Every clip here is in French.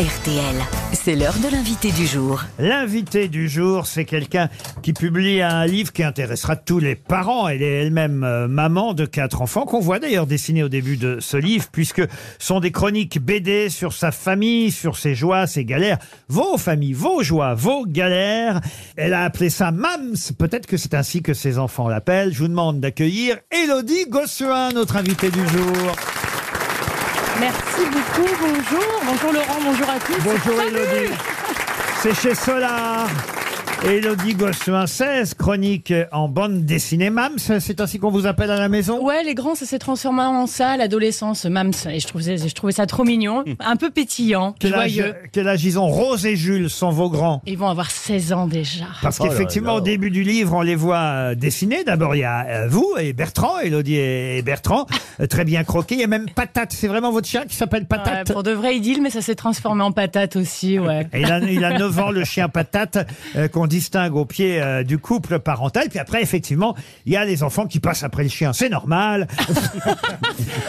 RTL. C'est l'heure de l'invité du jour. L'invité du jour, c'est quelqu'un qui publie un livre qui intéressera tous les parents. Elle est elle-même euh, maman de quatre enfants, qu'on voit d'ailleurs dessiner au début de ce livre, puisque sont des chroniques BD sur sa famille, sur ses joies, ses galères, vos familles, vos joies, vos galères. Elle a appelé ça Mams. Peut-être que c'est ainsi que ses enfants l'appellent. Je vous demande d'accueillir Élodie Gossuin, notre invitée du jour. Merci beaucoup, bonjour. Bonjour Laurent, bonjour à tous. Bonjour. Élodie. C'est chez Solar. Élodie Gossuin, 16 chroniques en bande dessinée. Mams, c'est ainsi qu'on vous appelle à la maison? Ouais, les grands, ça s'est transformé en ça, l'adolescence, Mams. Et je trouvais, je trouvais ça trop mignon, un peu pétillant, quel âge, joyeux. quel âge ils ont? Rose et Jules sont vos grands. Ils vont avoir 16 ans déjà. Parce qu'effectivement, au début du livre, on les voit euh, dessiner. D'abord, il y a euh, vous et Bertrand, Élodie et Bertrand, euh, très bien croqués. Il y a même Patate, c'est vraiment votre chien qui s'appelle Ouais, Patate. pour de vrai idylle, mais ça s'est transformé en patate aussi, ouais. Et il, a, il a 9 ans, le chien patate, euh, qu'on distingue au pied euh, du couple parental. Puis après, effectivement, il y a les enfants qui passent après le chien. C'est normal.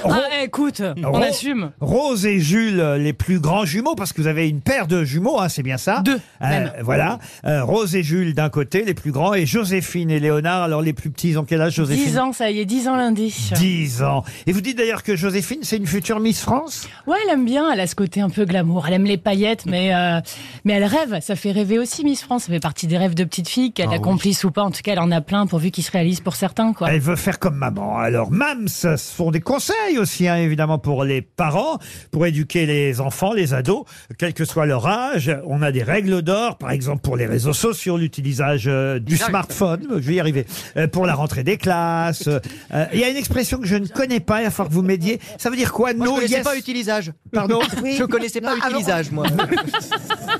Ah, écoute, on Ro- assume. Rose et Jules, euh, les plus grands jumeaux, parce que vous avez une paire de jumeaux, hein, c'est bien ça Deux, Euh, même. voilà. Euh, Rose et Jules d'un côté, les plus grands, et Joséphine et Léonard. Alors les plus petits, ils ont quel âge, Joséphine 10 ans, ça y est, 10 ans lundi. 10 ans. Et vous dites d'ailleurs que Joséphine, c'est une future Miss France? Ouais, elle aime bien, elle a ce côté un peu glamour. Elle aime les paillettes, mais, euh, mais elle rêve. Ça fait rêver aussi Miss France. Ça fait partie des rêves de petite fille, qu'elle Ah oui. accomplisse ou pas. En tout cas, elle en a plein pourvu qu'ils se réalisent pour certains, quoi. Elle veut faire comme maman. Alors, MAMS, ce sont des conseils aussi, hein, évidemment, pour les parents, pour éduquer les enfants, les ados, quel que soit leur âge. On a des règles d'or, par exemple, pour les réseaux sociaux, l'utilisage euh, du smartphone, je vais y arriver, euh, pour la rentrée des classes. Euh, Il y a une expression que je ne connais pas, il va falloir que vous m'aidiez. Ça veut dire quoi? Moi, je No connaissais yes pas utilisage. Pardon? Je connaissais pas utilisage, moi.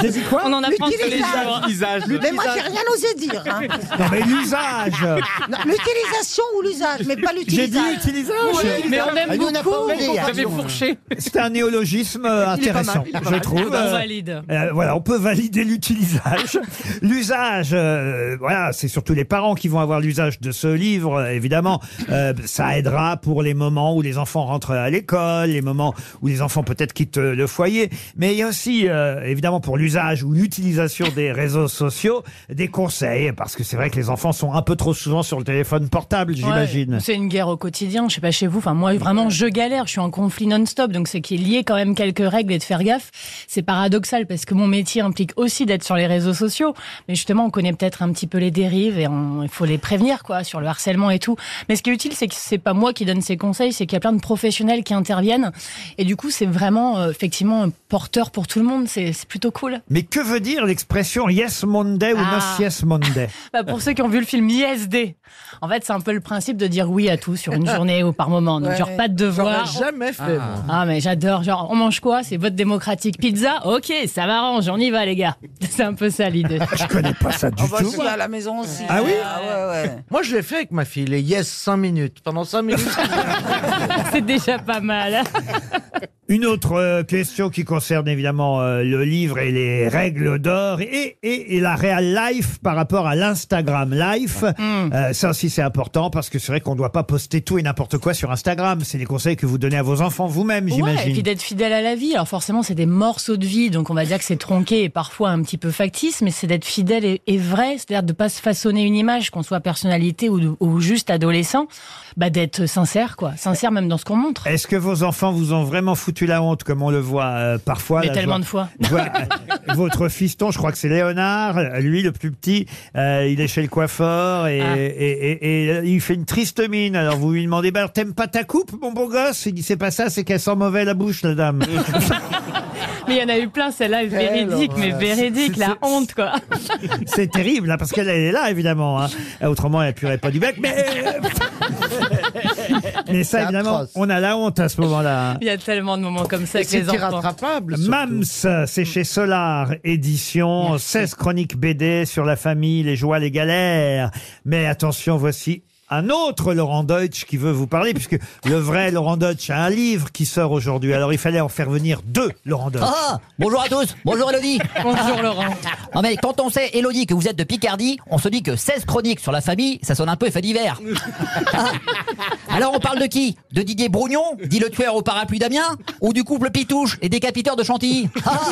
J'ai dit quoi On en apprend tous les L'utilisation. jours. Utilisage. Mais moi, j'ai rien osé dire. hein. Non, mais l'usage Non, L'utilisation ou l'usage, mais pas J'ai dit l'utilisation. utilisage Mais on aime Ah, nous, on n'a beaucoup. pas hein. J'avais fourché. C'est un néologisme euh, Il est pas intéressant, mal, il est pas je mal. trouve. On Euh, valide. Euh, voilà, on peut valider l'utilisage. l'usage, euh, voilà, c'est surtout les parents qui vont avoir l'usage de ce livre, euh, évidemment. Euh, ça aidera pour les moments où les enfants rentrent à l'école, les moments où les enfants peut-être quittent euh, le foyer. Mais il y a aussi, euh, évidemment, pour l'usage ou l'utilisation des réseaux sociaux, des conseils, parce que c'est vrai que les enfants sont un peu trop souvent sur le téléphone portable, j'imagine. Ouais, c'est une guerre au quotidien. Je sais pas chez vous. Enfin, moi, vraiment, je galère. Je suis en conflit non-stop. Donc, c'est qu'il y ait quand même quelques règles et de faire gaffe. C'est paradoxal parce que mon métier implique aussi d'être sur les réseaux sociaux. Mais justement, on connaît peut-être un petit peu les dérives et il faut les prévenir, quoi, sur le harcèlement et tout. Mais ce qui est utile, c'est que c'est pas moi qui donne ces conseils, c'est qu'il y a plein de professionnels qui interviennent. Et du coup, c'est vraiment, euh, effectivement, porteur pour tout le monde. C'est c'est plutôt cool. Mais que veut dire l'expression Yes Monday ou Ah. Not Yes Monday Bah, pour ceux qui ont vu le film ISD, en fait, c'est un peu le principe de dire oui à tout sur une journée ou par moment. Donc, Ouais. genre, pas de devoir. jamais fait, moi. Ah, mais j'adore. Genre, on mange quoi? C'est vote démocratique. Pizza? Ok, ça m'arrange, on y va, les gars. C'est un peu ça l'idée. Je connais pas ça du Oh, bah, tout. si, à la maison aussi. Ah oui Ah ouais, ouais. Moi, je l'ai fait avec ma fille, les yes 5 minutes. Pendant 5 minutes. C'est déjà pas mal. Une autre euh, question qui concerne évidemment euh, le livre et les règles d'or et, et, et la real life par rapport à l'Instagram life. Euh, ça aussi c'est important parce que c'est vrai qu'on ne doit pas poster tout et n'importe quoi sur Instagram. C'est les conseils que vous donnez à vos enfants vous-même, Ouais, et j'imagine. puis d'être fidèle à la vie. Alors forcément, c'est des morceaux de vie, donc on va dire que c'est tronqué et parfois un petit peu factice, mais c'est d'être fidèle et, et vrai, c'est-à-dire de pas se façonner une image, qu'on soit personnalité ou, ou juste adolescent, bah d'être sincère, quoi. Sincère même dans ce qu'on montre. Est-ce que vos enfants vous ont vraiment foutu la honte comme on le voit euh, parfois Mais là, tellement vois- de fois. votre fiston, je crois que c'est Léonard, lui le plus petit, euh, il est chez le coiffeur et, Ah. et, et- et, euh, il fait une triste mine. Alors vous lui demandez, bah, t'aimes pas ta coupe, mon beau gosse? Il dit, c'est pas ça, c'est qu'elle sent mauvais la bouche, la dame. Mais il y en a eu plein, celle-là est véridique, mais véridique, la honte, quoi. c'est terrible, hein, parce qu'elle elle est là, évidemment. hein. Autrement, elle purerait pas du bec. Mais, mais ça, évidemment, atroce. on a la honte à ce moment-là. hein. Il y a tellement de moments comme ça avec C'est les enfants. irrattrapable. surtout. Mams, c'est chez Solar Édition, 16 chroniques BD sur la famille, les joies, les galères. Mais attention, voici un autre Laurent Deutsch qui veut vous parler, puisque le vrai Laurent Deutsch a un livre qui sort aujourd'hui. Alors il fallait en faire venir deux Laurent Deutsch. Ah Bonjour à tous, bonjour Elodie Bonjour Laurent. Non mais quand on sait, Elodie, que vous êtes de Picardie, on se dit que 16 chroniques sur la famille, ça sonne un peu effet divers. Alors on parle de qui? De Didier Brougnon, dit le tueur au parapluie d'Amiens? Ou du couple Pitouche et décapiteur de Chantilly? Ah.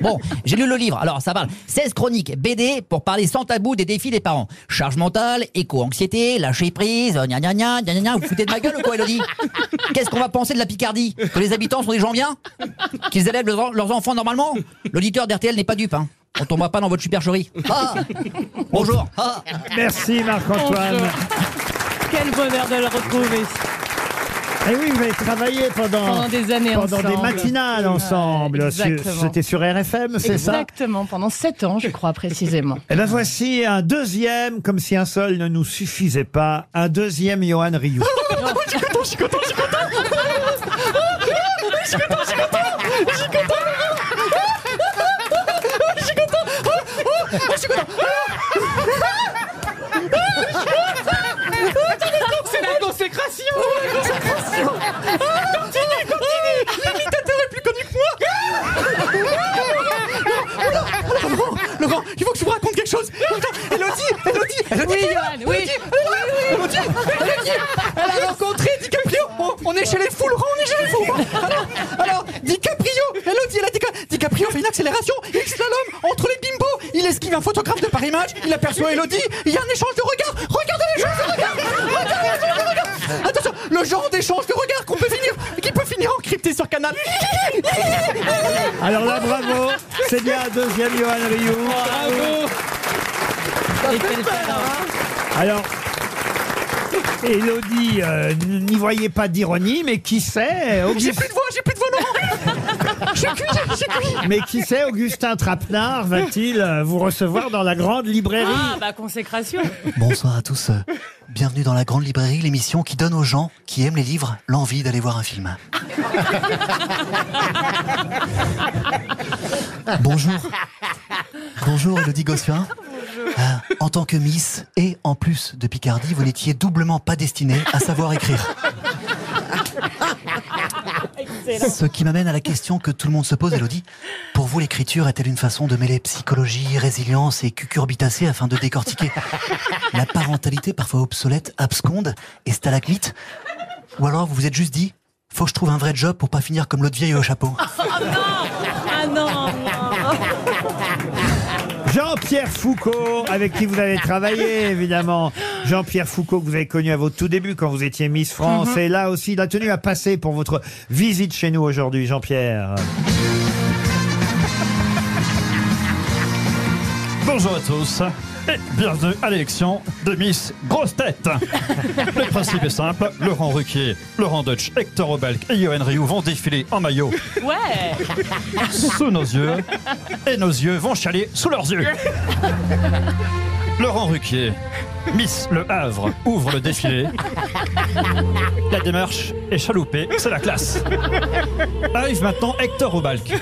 Bon, j'ai lu le livre, alors ça parle 16 chroniques BD pour parler sans tabou des défis des parents. Charge mentale, éco-anxiété, lâcher prise, gna gna gna, gna gna gna, vous foutez de ma gueule ou quoi Elodie? Qu'est-ce qu'on va penser de la Picardie? Que les habitants sont des gens bien? Qu'ils élèvent leurs, leurs enfants normalement? L'auditeur d'RTL n'est pas dupe, hein. On tombera pas dans votre supercherie. Ah Bonjour. Ah Merci Marc-Antoine. Quel bonheur de le retrouver. Et oui, vous avez travaillé pendant, Pendant des années pendant des matinales ensemble. Ouais, Sur- exactement. C'était sur RFM, c'est ça Exactement, pendant 7 ans, je crois précisément. Et ben voici un deuxième, comme si un seul ne nous suffisait pas, un deuxième Johan Rioux. C'est la consécration La consécration Continue, continue L'imitateur est plus connu que moi Laurent, Laurent, il faut que je vous raconte quelque chose Elodie, Elodie, Elodie Oui, Johan, oui. Elodie, Elodie, elle a rencontré DiCaprio. On, on est chez les fous, Laurent, on est chez les fous Alors, alors DiCaprio, Elodie, elle a dit que DiCaprio fait une accélération, il slalom entre les bimbos, il esquive un photographe de par image, il aperçoit Elodie, il y a un échange de regards. Regardez l'échange de regards Regardez l'échange de regards Attention, le genre d'échange de regards qu'on peut finir, qui peut finir encrypté sur Canal. Alors là, bravo, c'est bien un deuxième Johan Rioux. Et quel talent. Alors, Elodie, euh, n'y voyez pas d'ironie, mais qui sait, J'ai plus de voix, j'ai plus de voix, Laurent J'ai cuit, j'ai cuit mais qui sait, Augustin Trapenard va-t-il euh, vous recevoir dans la grande librairie Ah, bah consécration. Bonsoir à tous. euh, Bienvenue dans la Grande Librairie, l'émission qui donne aux gens qui aiment les livres l'envie d'aller voir un film. Bonjour. Bonjour Elodie Gossuin. Euh, en tant que Miss et en plus de Picardie, vous n'étiez doublement pas destinée à savoir écrire. Ce qui m'amène à la question que tout le monde se pose, Elodie. Pour vous, l'écriture est-elle une façon de mêler psychologie, résilience et cucurbitacée afin de décortiquer la parentalité parfois obsolète, absconde et stalagmite? Ou alors vous vous êtes juste dit, faut que je trouve un vrai job pour pas finir comme l'autre vieille au chapeau Ah non, non. Jean-Pierre Foucault, avec qui vous avez travaillé, évidemment. Jean-Pierre Foucault, que vous avez connu à votre tout début quand vous étiez Miss France. Et là aussi, il a tenu à passer pour votre visite chez nous aujourd'hui, Jean-Pierre. Bonjour à tous et bienvenue à l'élection de Miss Grosse Tête. Le principe est simple, Laurent Ruquier, Laurent Deutsch, Hector Obalk et Johan Rioux vont défiler en maillot Ouais. sous nos yeux et nos yeux vont chialer sous leurs yeux. Laurent Ruquier, Miss Le Havre, ouvre le défilé. La démarche est chaloupée, c'est la classe. Arrive maintenant Hector Obalk.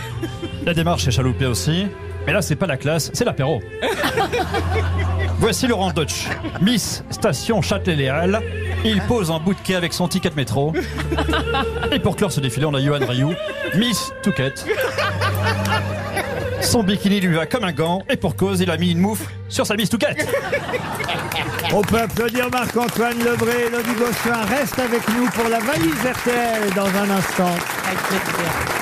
La démarche est chaloupée aussi, mais là c'est pas la classe, c'est l'apéro. Voici Laurent Deutsch, Miss Station Châtelet-Léal. Il pose en bout de quai avec son ticket de métro. Et pour clore ce défilé, on a Johan Rioux, Miss Touquette. Son bikini lui va comme un gant, et pour cause, il a mis une mouffe sur sa Miss Touquette. On peut applaudir Marc-Antoine Lebré. Elodie Gossuin reste avec nous pour la valise RTL dans un instant. Avec plaisir.